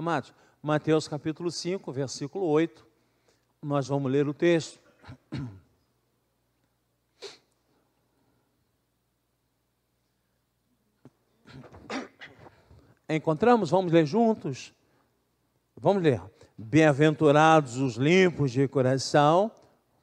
Amados, Mateus capítulo 5, versículo 8, nós vamos ler o texto. Encontramos? Vamos ler juntos? Vamos ler. Bem-aventurados os limpos de coração,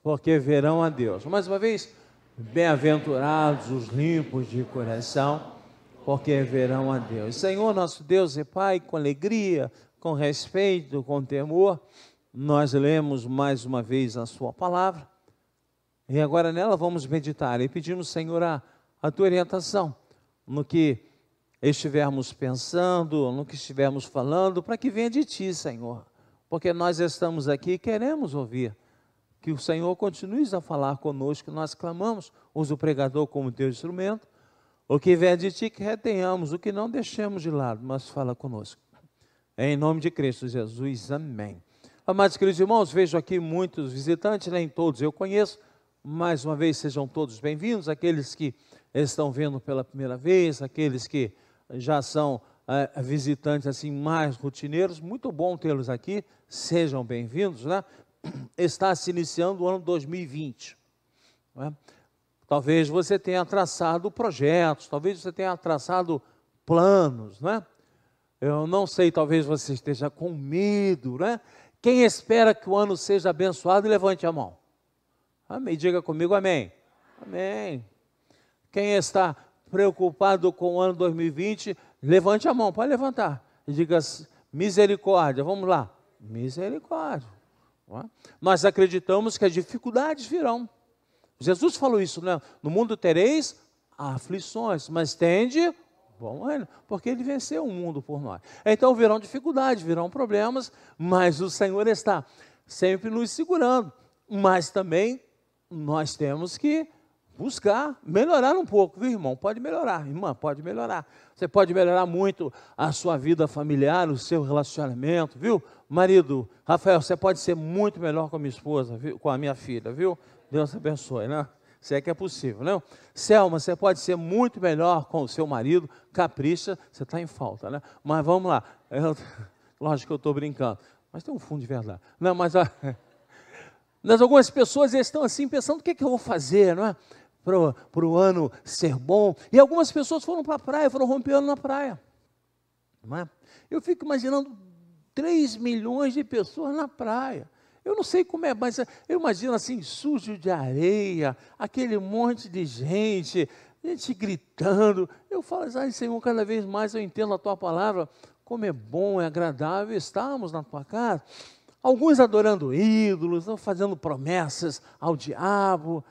porque verão a Deus. Mais uma vez, bem-aventurados os limpos de coração, porque verão a Deus. Senhor, nosso Deus e Pai, com alegria, com respeito, com temor, nós lemos mais uma vez a Sua palavra. E agora nela vamos meditar e pedimos, Senhor, a, a tua orientação no que estivermos pensando, no que estivermos falando, para que venha de ti, Senhor. Porque nós estamos aqui e queremos ouvir. Que o Senhor continue a falar conosco, nós clamamos, usa o pregador como teu instrumento. O que vier de ti, que retenhamos, o que não deixemos de lado, mas fala conosco. Em nome de Cristo Jesus, amém. Amados queridos irmãos, vejo aqui muitos visitantes, nem todos eu conheço. Mais uma vez, sejam todos bem-vindos. Aqueles que estão vendo pela primeira vez, aqueles que já são é, visitantes assim mais rotineiros, muito bom tê-los aqui, sejam bem-vindos, né? Está se iniciando o ano 2020. Né? Talvez você tenha traçado projetos, talvez você tenha traçado planos, né? Eu não sei, talvez você esteja com medo, né? Quem espera que o ano seja abençoado, levante a mão. Amém. Diga comigo amém. Amém. Quem está preocupado com o ano 2020, levante a mão, pode levantar. E diga misericórdia, vamos lá. Misericórdia. Nós acreditamos que as dificuldades virão. Jesus falou isso, né? No mundo tereis aflições, mas tende bom ano, porque ele venceu o mundo por nós. Então virão dificuldades, virão problemas, mas o Senhor está sempre nos segurando. Mas também nós temos que buscar melhorar um pouco, viu, irmão? Pode melhorar, irmã, pode melhorar. Você pode melhorar muito a sua vida familiar, o seu relacionamento, viu? Marido, Rafael, você pode ser muito melhor com a minha esposa, viu? com a minha filha, viu? Deus abençoe, né? Se é que é possível, não? Selma, você pode ser muito melhor com o seu marido, capricha, você está em falta, né? Mas vamos lá. Eu, lógico que eu estou brincando, mas tem um fundo de verdade. Não, mas, mas algumas pessoas estão assim pensando: o que, é que eu vou fazer, não é? para o ano ser bom. E algumas pessoas foram para a praia, foram rompeando na praia. Não é? Eu fico imaginando 3 milhões de pessoas na praia. Eu não sei como é, mas eu imagino assim, sujo de areia, aquele monte de gente, gente gritando. Eu falo assim, Senhor, cada vez mais eu entendo a tua palavra, como é bom, é agradável estarmos na tua casa. Alguns adorando ídolos, fazendo promessas ao diabo,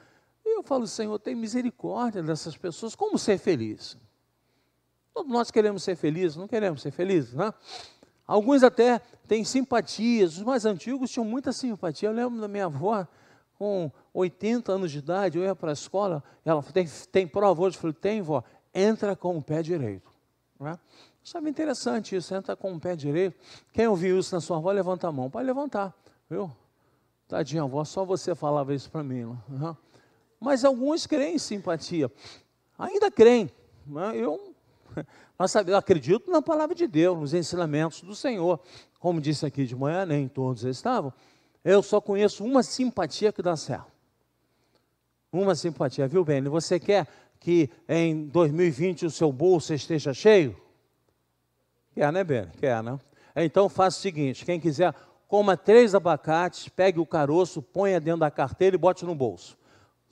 eu falo, Senhor, tem misericórdia dessas pessoas. Como ser feliz? Todos nós queremos ser felizes, não queremos ser felizes, né? Alguns até têm simpatias. Os mais antigos tinham muita simpatia. Eu lembro da minha avó, com 80 anos de idade, eu ia para a escola, ela tem, tem prova hoje, eu falei, tem, vó, entra com o pé direito. Né? Sabe interessante isso, entra com o pé direito. Quem ouviu isso na sua avó, levanta a mão. Pode levantar, viu? Tadinha avó, só você falava isso para mim. Uhum. Mas alguns creem em simpatia. Ainda creem. Né? Eu, mas sabe, eu acredito na palavra de Deus, nos ensinamentos do Senhor. Como disse aqui de manhã, nem todos estavam. Eu só conheço uma simpatia que dá certo. Uma simpatia, viu, Beni? Você quer que em 2020 o seu bolso esteja cheio? Quer, né, Beni? Quer, né? Então faça o seguinte: quem quiser, coma três abacates, pegue o caroço, ponha dentro da carteira e bote no bolso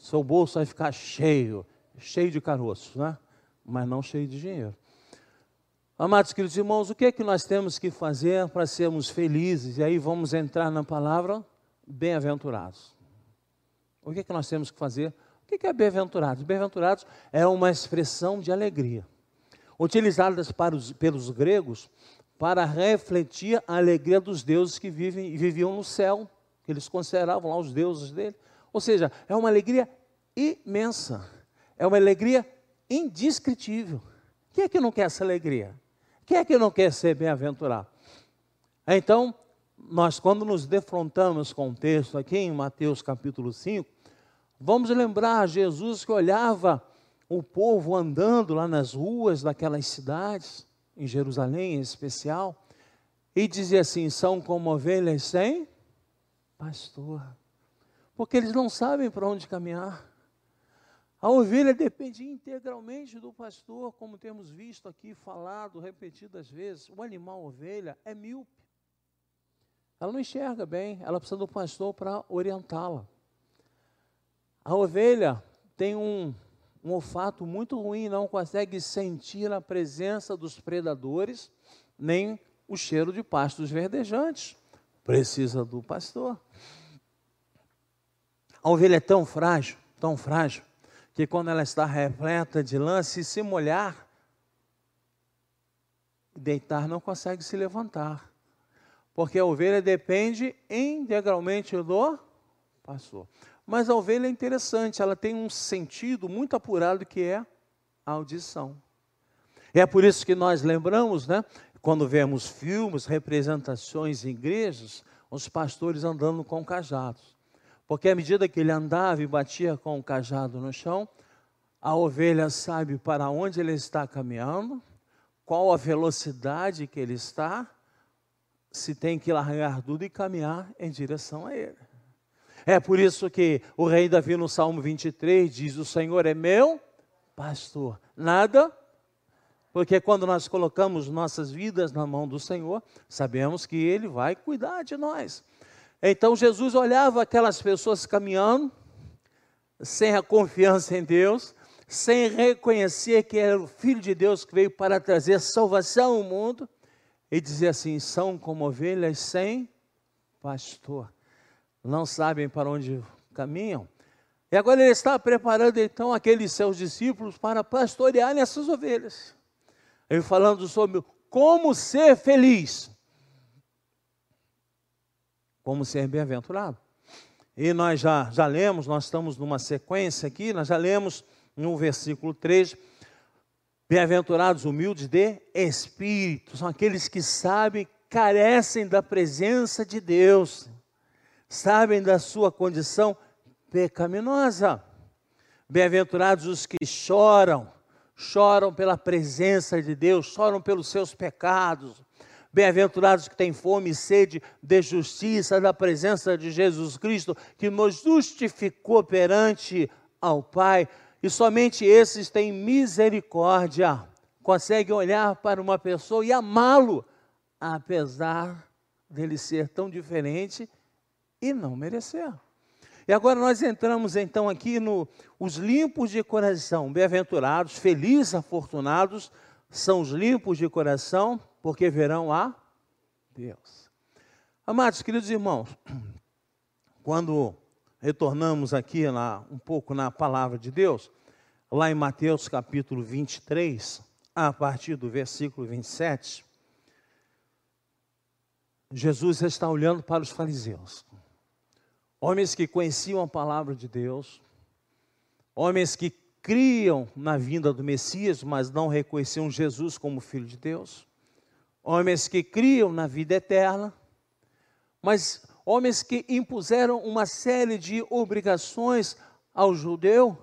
seu bolso vai ficar cheio, cheio de caroço, né? Mas não cheio de dinheiro. Amados queridos irmãos, o que é que nós temos que fazer para sermos felizes? E aí vamos entrar na palavra bem-aventurados. O que é que nós temos que fazer? O que é bem-aventurados? Bem-aventurados é uma expressão de alegria, utilizada os, pelos gregos para refletir a alegria dos deuses que vivem, viviam no céu, que eles consideravam lá os deuses dele. Ou seja, é uma alegria imensa, é uma alegria indescritível. Quem é que não quer essa alegria? Quem é que não quer ser bem-aventurado? Então, nós, quando nos defrontamos com o texto aqui em Mateus capítulo 5, vamos lembrar Jesus que olhava o povo andando lá nas ruas daquelas cidades, em Jerusalém em especial, e dizia assim: são como ovelhas sem pastor, porque eles não sabem para onde caminhar. A ovelha depende integralmente do pastor, como temos visto aqui, falado repetidas vezes. O animal ovelha é míope. Ela não enxerga bem, ela precisa do pastor para orientá-la. A ovelha tem um, um olfato muito ruim, não consegue sentir a presença dos predadores, nem o cheiro de pastos verdejantes. Precisa do pastor. A ovelha é tão frágil, tão frágil, que quando ela está repleta de se se molhar, deitar não consegue se levantar. Porque a ovelha depende integralmente do pastor. Mas a ovelha é interessante, ela tem um sentido muito apurado que é a audição. É por isso que nós lembramos, né, quando vemos filmes, representações em igrejas, os pastores andando com cajados. Porque à medida que ele andava e batia com o cajado no chão, a ovelha sabe para onde ele está caminhando, qual a velocidade que ele está, se tem que largar tudo e caminhar em direção a ele. É por isso que o rei Davi no Salmo 23 diz: O Senhor é meu pastor, nada. Porque quando nós colocamos nossas vidas na mão do Senhor, sabemos que Ele vai cuidar de nós. Então Jesus olhava aquelas pessoas caminhando, sem a confiança em Deus, sem reconhecer que era o Filho de Deus que veio para trazer salvação ao mundo, e dizia assim: são como ovelhas sem pastor não sabem para onde caminham. E agora ele está preparando então aqueles seus discípulos para pastorear essas ovelhas. Ele falando sobre como ser feliz, como ser bem-aventurado. E nós já, já lemos, nós estamos numa sequência aqui, nós já lemos no versículo 3, bem-aventurados humildes de espírito, são aqueles que sabem, carecem da presença de Deus sabem da sua condição pecaminosa. Bem-aventurados os que choram, choram pela presença de Deus, choram pelos seus pecados. Bem-aventurados que têm fome e sede de justiça, da presença de Jesus Cristo, que nos justificou perante ao Pai. E somente esses têm misericórdia, conseguem olhar para uma pessoa e amá-lo, apesar dele ser tão diferente e não merecer. E agora nós entramos então aqui no os limpos de coração, bem-aventurados, felizes, afortunados são os limpos de coração, porque verão a Deus. Amados, queridos irmãos, quando retornamos aqui na, um pouco na palavra de Deus, lá em Mateus capítulo 23, a partir do versículo 27, Jesus está olhando para os fariseus. Homens que conheciam a palavra de Deus, homens que criam na vinda do Messias, mas não reconheciam Jesus como Filho de Deus, homens que criam na vida eterna, mas homens que impuseram uma série de obrigações ao judeu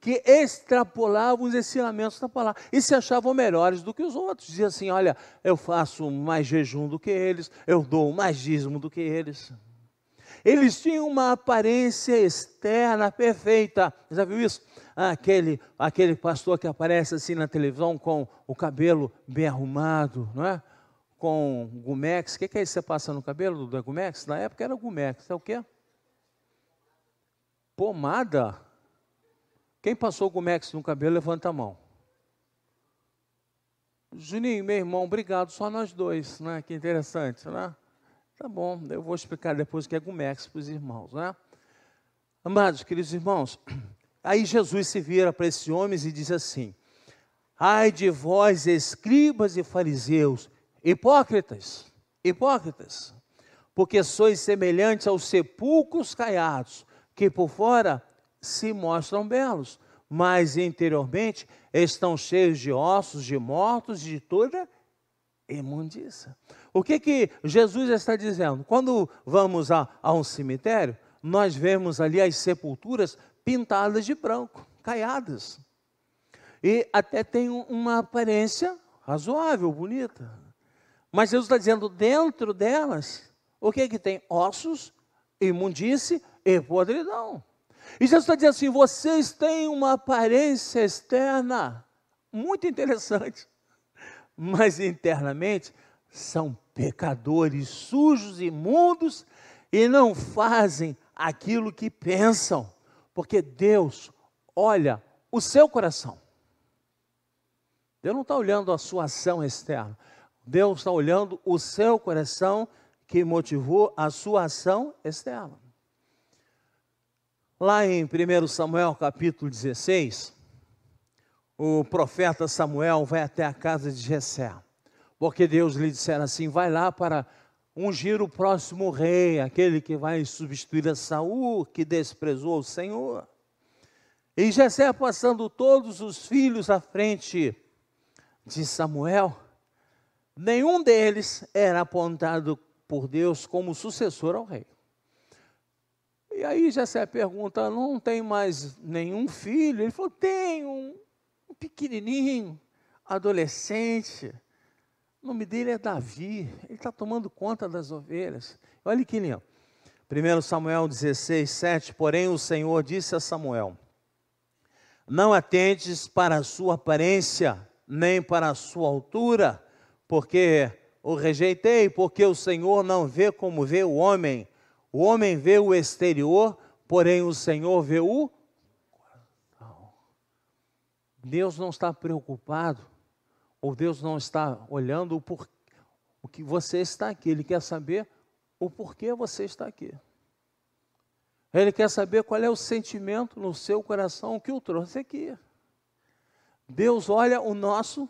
que extrapolavam os ensinamentos da palavra e se achavam melhores do que os outros. Diziam assim: olha, eu faço mais jejum do que eles, eu dou mais dízimo do que eles. Eles tinham uma aparência externa perfeita. Já viu isso? Aquele, aquele pastor que aparece assim na televisão com o cabelo bem arrumado, não é? Com Gumex. O que, que é isso que você passa no cabelo do Gumex? Na época era Gumex. É o quê? Pomada. Quem passou Gumex no cabelo, levanta a mão. Juninho, meu irmão, obrigado, só nós dois, né? Que interessante, né? Tá bom, eu vou explicar depois o que é Gumex para os irmãos, né? Amados, queridos irmãos, aí Jesus se vira para esses homens e diz assim: Ai de vós, escribas e fariseus, hipócritas, hipócritas, porque sois semelhantes aos sepulcros caiados, que por fora se mostram belos, mas interiormente estão cheios de ossos de mortos de toda imundícia. O que, que Jesus está dizendo? Quando vamos a, a um cemitério, nós vemos ali as sepulturas pintadas de branco, caiadas. E até tem uma aparência razoável, bonita. Mas Jesus está dizendo, dentro delas, o que, que tem? Ossos, imundície e podridão. E Jesus está dizendo assim: vocês têm uma aparência externa muito interessante, mas internamente são pecadores sujos, imundos e não fazem aquilo que pensam, porque Deus olha o seu coração. Deus não está olhando a sua ação externa, Deus está olhando o seu coração que motivou a sua ação externa. Lá em 1 Samuel capítulo 16, o profeta Samuel vai até a casa de Jessé, porque Deus lhe dissera assim: vai lá para ungir o próximo rei, aquele que vai substituir a Saul, que desprezou o Senhor. E Jessé passando todos os filhos à frente de Samuel, nenhum deles era apontado por Deus como sucessor ao rei. E aí Jessé pergunta: não tem mais nenhum filho? Ele falou: tem um, um pequenininho, adolescente. O nome dele é Davi. Ele está tomando conta das ovelhas. Olha que lindo. 1 Samuel 16, 7. Porém, o Senhor disse a Samuel: Não atentes para a sua aparência, nem para a sua altura, porque o rejeitei, porque o Senhor não vê como vê o homem o homem vê o exterior, porém o Senhor vê o coração. Deus não está preocupado, ou Deus não está olhando o, por, o que você está aqui, Ele quer saber o porquê você está aqui. Ele quer saber qual é o sentimento no seu coração que o trouxe aqui. Deus olha o nosso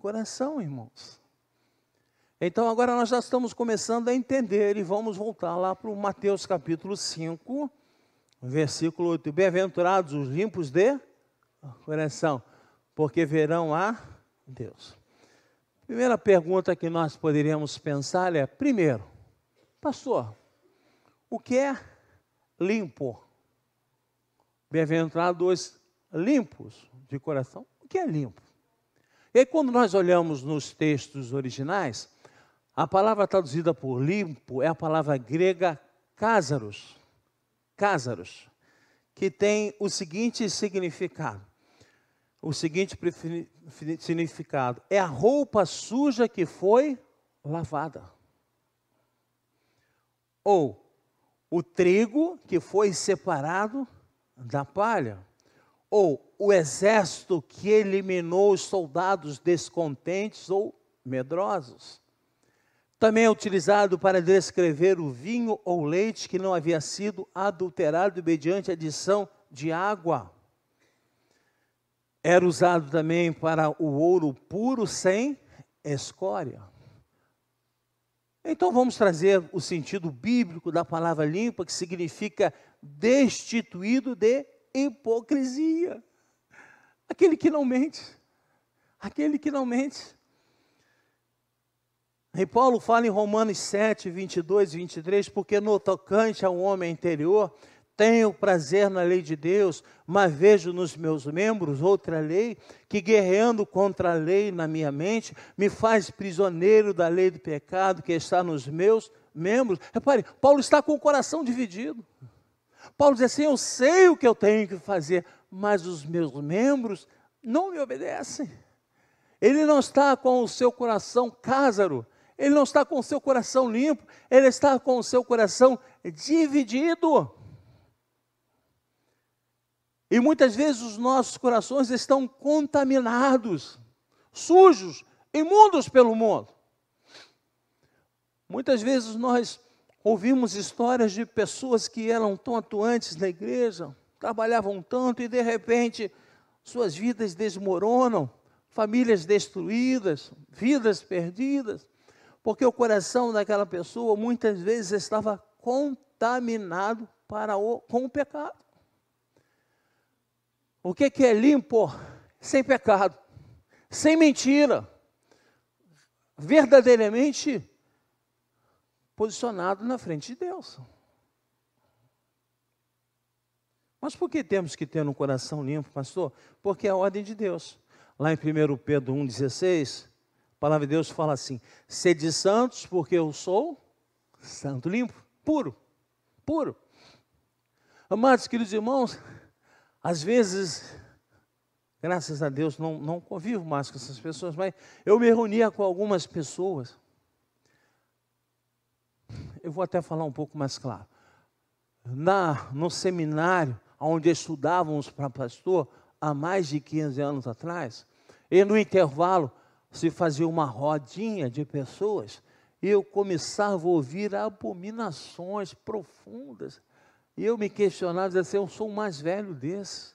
coração, irmãos. Então agora nós já estamos começando a entender e vamos voltar lá para o Mateus capítulo 5, versículo 8. Bem-aventurados os limpos de coração, porque verão a Deus. Primeira pergunta que nós poderíamos pensar é: primeiro, pastor, o que é limpo? Bem-aventurados limpos de coração. O que é limpo? E aí, quando nós olhamos nos textos originais, a palavra traduzida por limpo é a palavra grega cásaros, cásaros, que tem o seguinte significado. O seguinte significado é a roupa suja que foi lavada. Ou o trigo que foi separado da palha. Ou o exército que eliminou os soldados descontentes ou medrosos. Também é utilizado para descrever o vinho ou leite que não havia sido adulterado mediante adição de água. Era usado também para o ouro puro sem escória. Então vamos trazer o sentido bíblico da palavra limpa, que significa destituído de hipocrisia. Aquele que não mente. Aquele que não mente. E Paulo fala em Romanos 7, 22 e 23, porque no tocante ao homem interior, tenho prazer na lei de Deus, mas vejo nos meus membros outra lei, que guerreando contra a lei na minha mente, me faz prisioneiro da lei do pecado que está nos meus membros. Repare, Paulo está com o coração dividido. Paulo diz assim: Eu sei o que eu tenho que fazer, mas os meus membros não me obedecem. Ele não está com o seu coração cásaro, ele não está com o seu coração limpo, ele está com o seu coração dividido. E muitas vezes os nossos corações estão contaminados, sujos, imundos pelo mundo. Muitas vezes nós ouvimos histórias de pessoas que eram tão atuantes na igreja, trabalhavam tanto e de repente suas vidas desmoronam, famílias destruídas, vidas perdidas porque o coração daquela pessoa muitas vezes estava contaminado para o, com o pecado. O que, que é limpo? Sem pecado, sem mentira, verdadeiramente posicionado na frente de Deus. Mas por que temos que ter um coração limpo, pastor? Porque é a ordem de Deus. Lá em 1 Pedro 1,16, palavra de Deus fala assim: sede santos, porque eu sou santo, limpo, puro, puro. Amados queridos irmãos, às vezes, graças a Deus, não, não convivo mais com essas pessoas, mas eu me reunia com algumas pessoas. Eu vou até falar um pouco mais claro. Na, no seminário, onde estudávamos para pastor, há mais de 15 anos atrás, e no intervalo, se fazia uma rodinha de pessoas, e eu começava a ouvir abominações profundas. E eu me questionava, assim, eu sou o mais velho desse.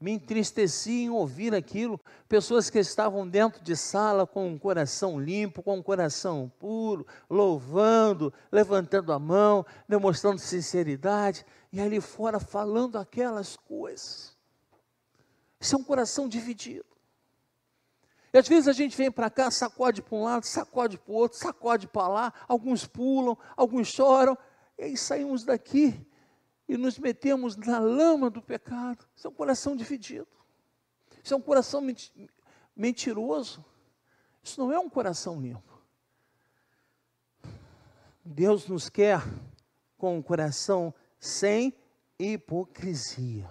Me entristeci em ouvir aquilo. Pessoas que estavam dentro de sala com um coração limpo, com um coração puro, louvando, levantando a mão, demonstrando sinceridade, e ali fora falando aquelas coisas. Isso é um coração dividido. E às vezes a gente vem para cá, sacode para um lado, sacode para o outro, sacode para lá, alguns pulam, alguns choram, e aí saímos daqui e nos metemos na lama do pecado. Isso é um coração dividido. Isso é um coração mentiroso. Isso não é um coração limpo. Deus nos quer com um coração sem hipocrisia.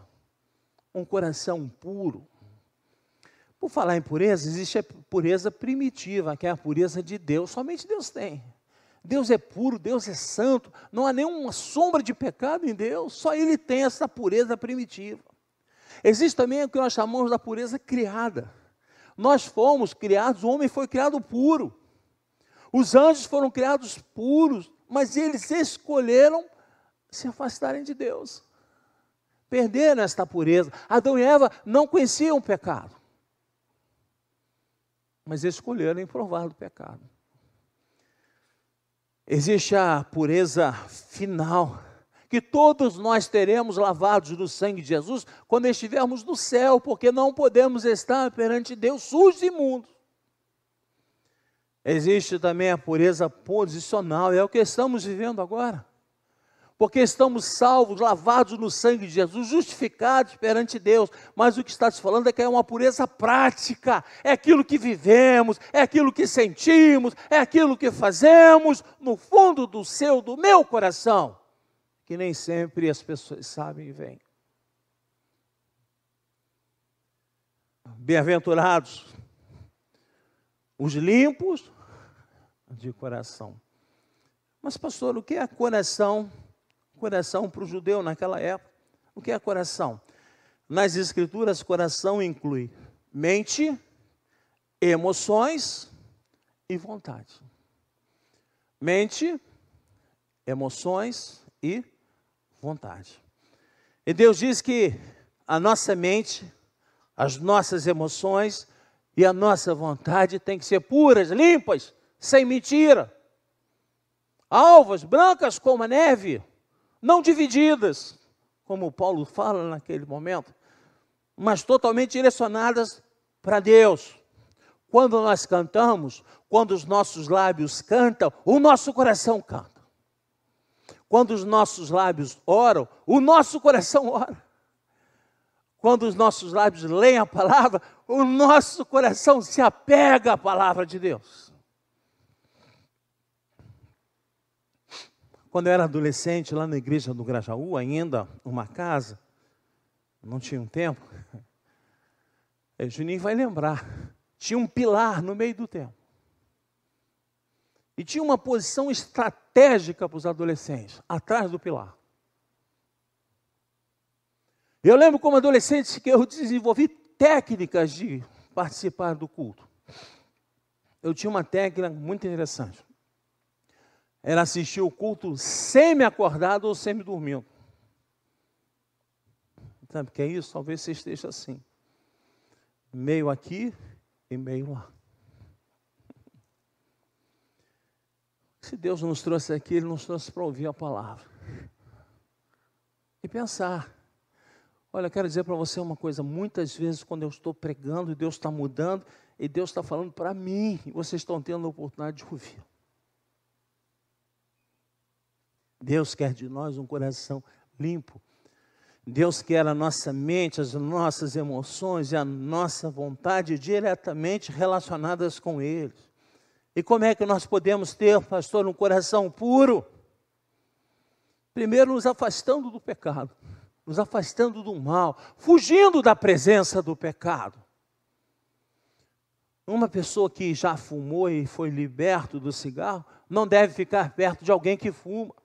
Um coração puro, por falar em pureza, existe a pureza primitiva, que é a pureza de Deus. Somente Deus tem. Deus é puro, Deus é santo, não há nenhuma sombra de pecado em Deus, só Ele tem essa pureza primitiva. Existe também o que nós chamamos da pureza criada. Nós fomos criados, o homem foi criado puro. Os anjos foram criados puros, mas eles escolheram se afastarem de Deus. Perderam esta pureza. Adão e Eva não conheciam o pecado mas escolheram provar do pecado. Existe a pureza final, que todos nós teremos lavados no sangue de Jesus quando estivermos no céu, porque não podemos estar perante Deus sujos e imundos. Existe também a pureza posicional, é o que estamos vivendo agora porque estamos salvos, lavados no sangue de Jesus, justificados perante Deus. Mas o que está se falando é que é uma pureza prática, é aquilo que vivemos, é aquilo que sentimos, é aquilo que fazemos no fundo do seu, do meu coração, que nem sempre as pessoas sabem e veem. Bem-aventurados os limpos de coração. Mas, pastor, o que é coração? Coração para o judeu naquela época. O que é coração? Nas escrituras, coração inclui mente, emoções e vontade. Mente, emoções e vontade. E Deus diz que a nossa mente, as nossas emoções e a nossa vontade tem que ser puras, limpas, sem mentira. Alvas, brancas como a neve não divididas, como Paulo fala naquele momento, mas totalmente direcionadas para Deus. Quando nós cantamos, quando os nossos lábios cantam, o nosso coração canta. Quando os nossos lábios oram, o nosso coração ora. Quando os nossos lábios leem a palavra, o nosso coração se apega à palavra de Deus. Quando eu era adolescente, lá na igreja do Grajaú, ainda uma casa, não tinha um tempo, é, Juninho vai lembrar, tinha um pilar no meio do templo. E tinha uma posição estratégica para os adolescentes, atrás do pilar. Eu lembro como adolescente que eu desenvolvi técnicas de participar do culto. Eu tinha uma técnica muito interessante era assistir o culto semi-acordado ou semi-dormindo. Sabe o que é isso? Talvez você esteja assim. Meio aqui e meio lá. Se Deus nos trouxe aqui, Ele nos trouxe para ouvir a palavra. E pensar. Olha, eu quero dizer para você uma coisa: muitas vezes, quando eu estou pregando e Deus está mudando, e Deus está falando para mim, e vocês estão tendo a oportunidade de ouvir. Deus quer de nós um coração limpo. Deus quer a nossa mente, as nossas emoções e a nossa vontade diretamente relacionadas com Ele. E como é que nós podemos ter, pastor, um coração puro? Primeiro, nos afastando do pecado, nos afastando do mal, fugindo da presença do pecado. Uma pessoa que já fumou e foi liberto do cigarro não deve ficar perto de alguém que fuma.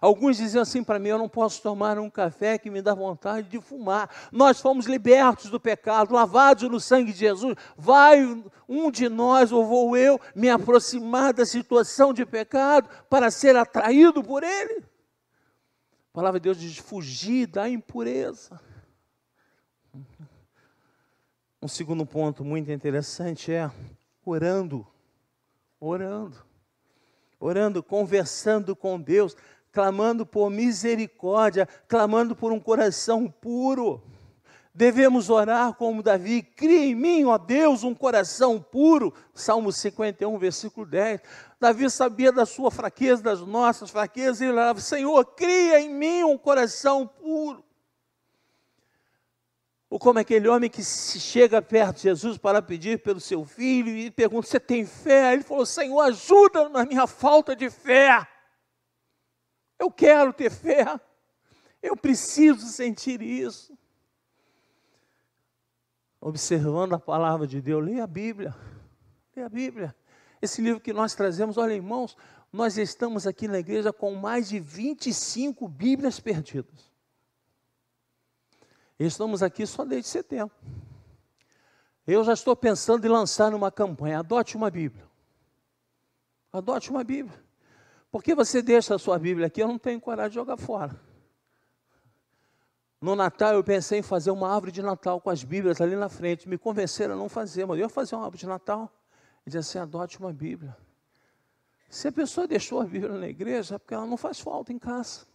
Alguns diziam assim para mim: eu não posso tomar um café que me dá vontade de fumar. Nós fomos libertos do pecado, lavados no sangue de Jesus. Vai um de nós, ou vou eu, me aproximar da situação de pecado para ser atraído por ele? A palavra de Deus diz: fugir da impureza. Um segundo ponto muito interessante é orando, orando, orando, conversando com Deus, clamando por misericórdia, clamando por um coração puro. Devemos orar como Davi, cria em mim, ó Deus, um coração puro. Salmo 51, versículo 10. Davi sabia da sua fraqueza, das nossas fraquezas, e ele orava, Senhor, cria em mim um coração puro. Ou como aquele homem que chega perto de Jesus para pedir pelo seu filho e pergunta: Você tem fé? Ele falou: Senhor, ajuda na minha falta de fé. Eu quero ter fé. Eu preciso sentir isso. Observando a palavra de Deus, leia a Bíblia. Leia a Bíblia. Esse livro que nós trazemos, olha, irmãos, nós estamos aqui na igreja com mais de 25 Bíblias perdidas. Estamos aqui só desde setembro. Eu já estou pensando em lançar uma campanha. Adote uma Bíblia. Adote uma Bíblia. Por que você deixa a sua Bíblia aqui? Eu não tenho coragem de jogar fora. No Natal eu pensei em fazer uma árvore de Natal com as Bíblias ali na frente. Me convenceram a não fazer, mas eu ia fazer uma árvore de Natal. E disse assim: adote uma Bíblia. Se a pessoa deixou a Bíblia na igreja, é porque ela não faz falta em casa.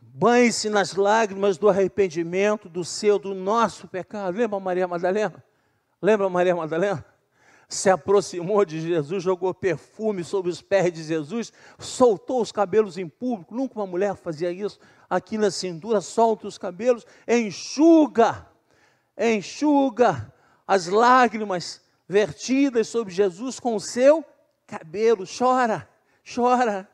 Banhe-se nas lágrimas do arrependimento do seu, do nosso pecado. Lembra Maria Madalena? Lembra Maria Madalena? Se aproximou de Jesus, jogou perfume sobre os pés de Jesus, soltou os cabelos em público. Nunca uma mulher fazia isso. Aqui na cintura, solta os cabelos, enxuga, enxuga as lágrimas vertidas sobre Jesus com o seu cabelo. Chora, chora,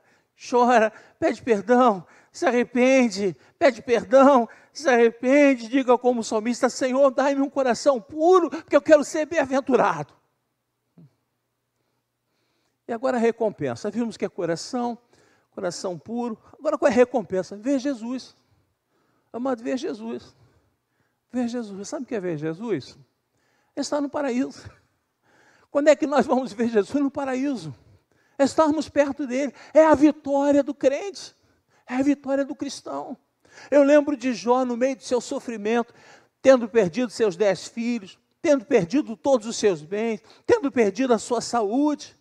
chora, pede perdão, se arrepende, pede perdão, se arrepende, diga como salmista: Senhor, dai-me um coração puro, porque eu quero ser bem-aventurado. E agora a recompensa. Vimos que é coração, coração puro. Agora qual é a recompensa? Ver Jesus. Amado, ver Jesus. Ver Jesus. Sabe o que é ver Jesus? É estar no paraíso. Quando é que nós vamos ver Jesus? No paraíso. É estarmos perto dele. É a vitória do crente. É a vitória do cristão. Eu lembro de Jó no meio do seu sofrimento, tendo perdido seus dez filhos, tendo perdido todos os seus bens, tendo perdido a sua saúde,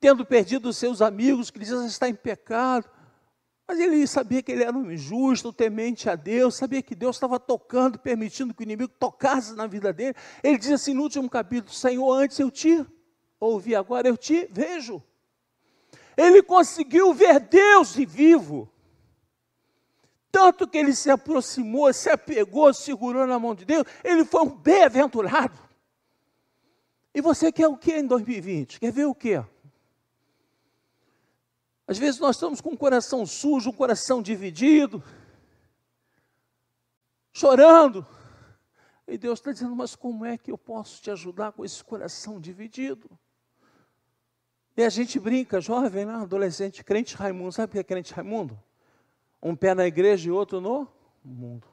tendo perdido os seus amigos que diziam está em pecado. Mas ele sabia que ele era um justo, temente a Deus, sabia que Deus estava tocando, permitindo que o inimigo tocasse na vida dele. Ele diz assim no último capítulo: Senhor, antes eu te ouvi, agora eu te vejo. Ele conseguiu ver Deus de vivo. Tanto que ele se aproximou, se apegou, segurou na mão de Deus, ele foi um bem-aventurado. E você quer o que em 2020? Quer ver o que? Às vezes nós estamos com o coração sujo, um coração dividido, chorando. E Deus está dizendo: Mas como é que eu posso te ajudar com esse coração dividido? E a gente brinca, jovem, né? adolescente, crente Raimundo. Sabe o que é crente Raimundo? Um pé na igreja e outro no mundo.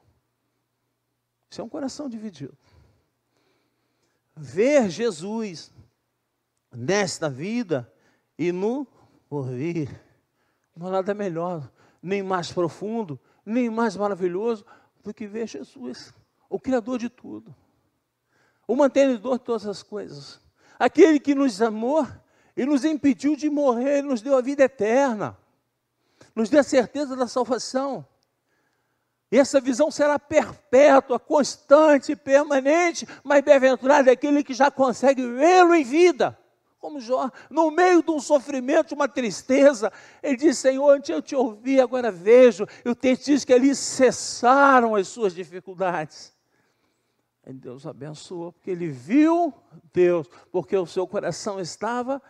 Isso é um coração dividido. Ver Jesus nesta vida e no porvir. Não há nada melhor, nem mais profundo, nem mais maravilhoso do que ver Jesus, o Criador de tudo, o mantenedor de todas as coisas, aquele que nos amou e nos impediu de morrer, nos deu a vida eterna, nos deu a certeza da salvação. E essa visão será perpétua, constante, permanente, mas bem-aventurado é aquele que já consegue vê-lo em vida. como Jó, no meio de um sofrimento, de uma tristeza, ele diz: Senhor, antes eu te ouvi, agora vejo. E o texto diz que ali cessaram as suas dificuldades. E Deus abençoou, porque ele viu Deus, porque o seu coração estava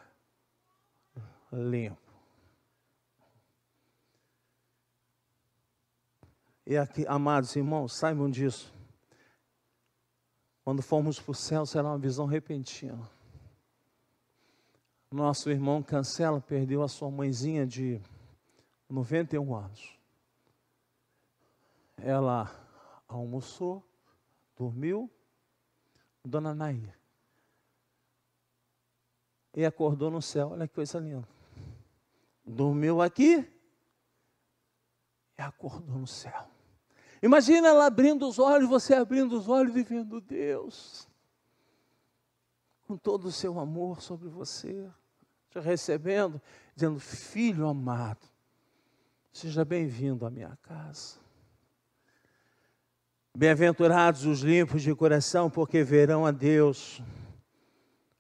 limpo. E aqui, amados irmãos, saibam disso. Quando formos para o céu, será uma visão repentina. Nosso irmão Cancela perdeu a sua mãezinha de 91 anos. Ela almoçou, dormiu, Dona Nair. E acordou no céu. Olha que coisa linda. Dormiu aqui e acordou no céu. Imagina ela abrindo os olhos, você abrindo os olhos e vendo Deus com todo o seu amor sobre você, te recebendo, dizendo: Filho amado, seja bem-vindo à minha casa. Bem-aventurados os limpos de coração, porque verão a Deus.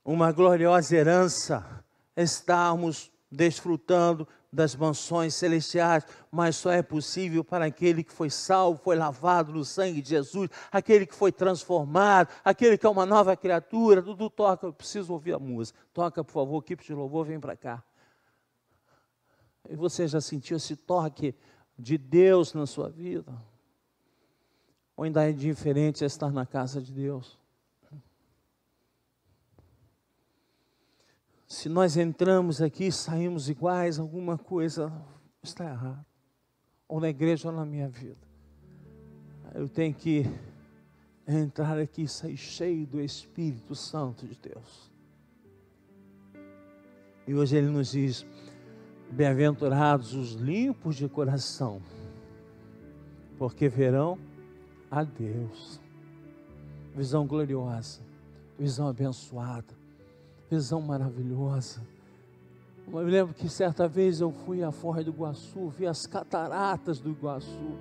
Uma gloriosa herança estarmos desfrutando das mansões celestiais, mas só é possível para aquele que foi salvo, foi lavado no sangue de Jesus, aquele que foi transformado, aquele que é uma nova criatura. Dudu, toca, eu preciso ouvir a música. Toca, por favor, equipe de louvor, vem para cá. E você já sentiu esse toque de Deus na sua vida? Ou ainda é diferente estar na casa de Deus? Se nós entramos aqui e saímos iguais, alguma coisa está errada. Ou na igreja ou na minha vida. Eu tenho que entrar aqui e sair cheio do Espírito Santo de Deus. E hoje ele nos diz: Bem-aventurados os limpos de coração, porque verão a Deus. Visão gloriosa, visão abençoada visão maravilhosa. Eu me lembro que certa vez eu fui à Forra do Iguaçu, vi as cataratas do Iguaçu.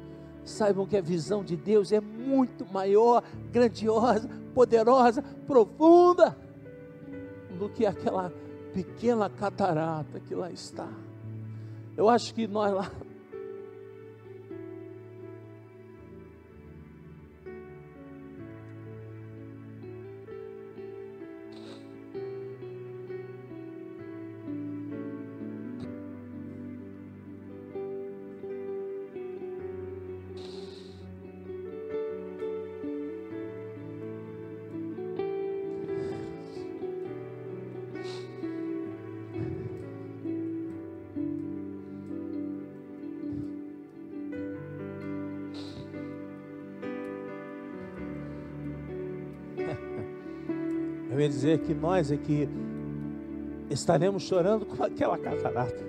Saibam que a visão de Deus é muito maior, grandiosa, poderosa, profunda do que aquela pequena catarata que lá está. Eu acho que nós lá dizer que nós é que estaremos chorando com aquela catarata.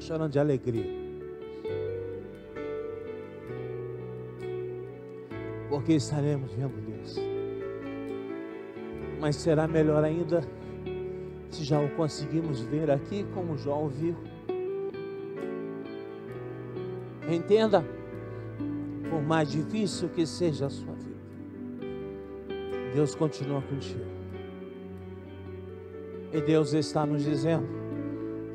Chorando de alegria. Porque estaremos vendo Deus. Mas será melhor ainda já o conseguimos ver aqui como João viu. Entenda, por mais difícil que seja a sua vida, Deus continua contigo. E Deus está nos dizendo: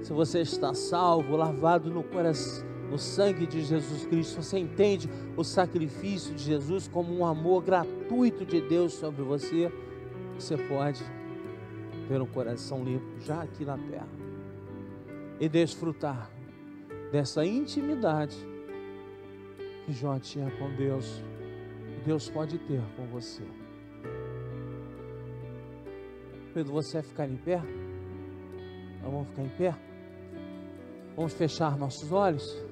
se você está salvo, lavado no coração, no sangue de Jesus Cristo, você entende o sacrifício de Jesus como um amor gratuito de Deus sobre você, você pode um coração limpo já aqui na terra e desfrutar dessa intimidade que Jó tinha com Deus Deus pode ter com você. Pedro, você vai ficar em pé? Nós vamos ficar em pé? Vamos fechar nossos olhos?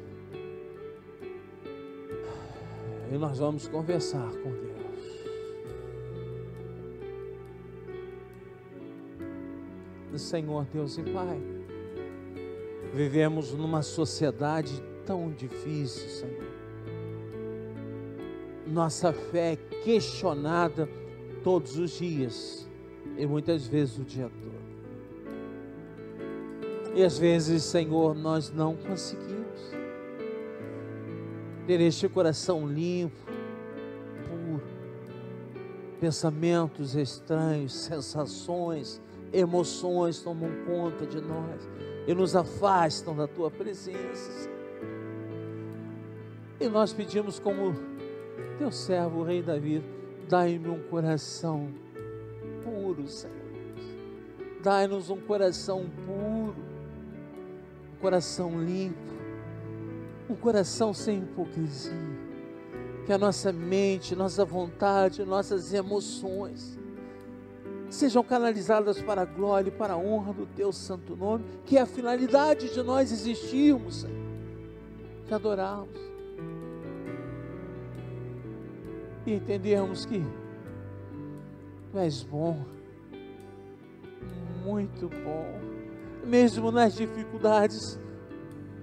E nós vamos conversar com Deus. Senhor Deus e Pai. Vivemos numa sociedade tão difícil, Senhor. Nossa fé é questionada todos os dias e muitas vezes o dia todo. E às vezes, Senhor, nós não conseguimos ter este coração limpo, puro. Pensamentos estranhos, sensações, emoções tomam conta de nós e nos afastam da tua presença. E nós pedimos como teu servo, o rei Davi, dai-me um coração puro, Senhor. Dai-nos um coração puro, um coração limpo, um coração sem hipocrisia. Que a nossa mente, nossa vontade, nossas emoções sejam canalizadas para a glória e para a honra do teu santo nome, que é a finalidade de nós existirmos, Senhor. Te adorarmos e entendermos que Tu és bom, muito bom, mesmo nas dificuldades,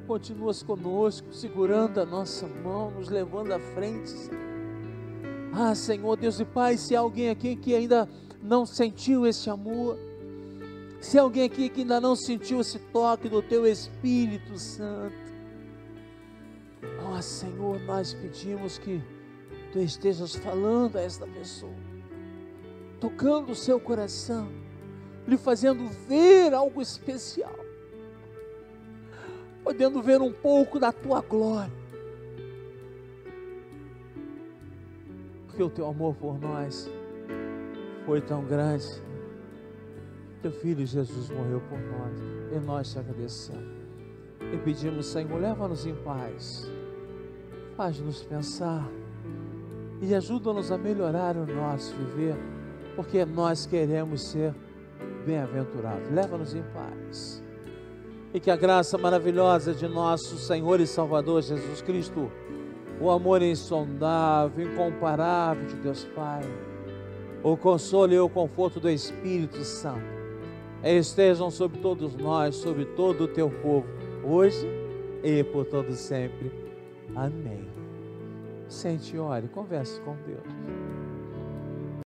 continuas conosco, segurando a nossa mão, nos levando à frente. Ah, Senhor Deus e Pai, se há alguém aqui que ainda não sentiu esse amor, se alguém aqui que ainda não sentiu esse toque do Teu Espírito Santo, ó oh, Senhor, nós pedimos que tu estejas falando a esta pessoa, tocando o seu coração, lhe fazendo ver algo especial, podendo ver um pouco da tua glória, porque o teu amor por nós foi tão grande. Teu filho Jesus morreu por nós e nós te agradecemos. E pedimos, Senhor, leva-nos em paz, faz-nos pensar e ajuda-nos a melhorar o nosso viver, porque nós queremos ser bem-aventurados. Leva-nos em paz. E que a graça maravilhosa de nosso Senhor e Salvador Jesus Cristo, o amor insondável, incomparável de Deus Pai, o consolo e o conforto do Espírito Santo estejam sobre todos nós, sobre todo o teu povo, hoje e por todo sempre. Amém. Sente, ore, converse com Deus.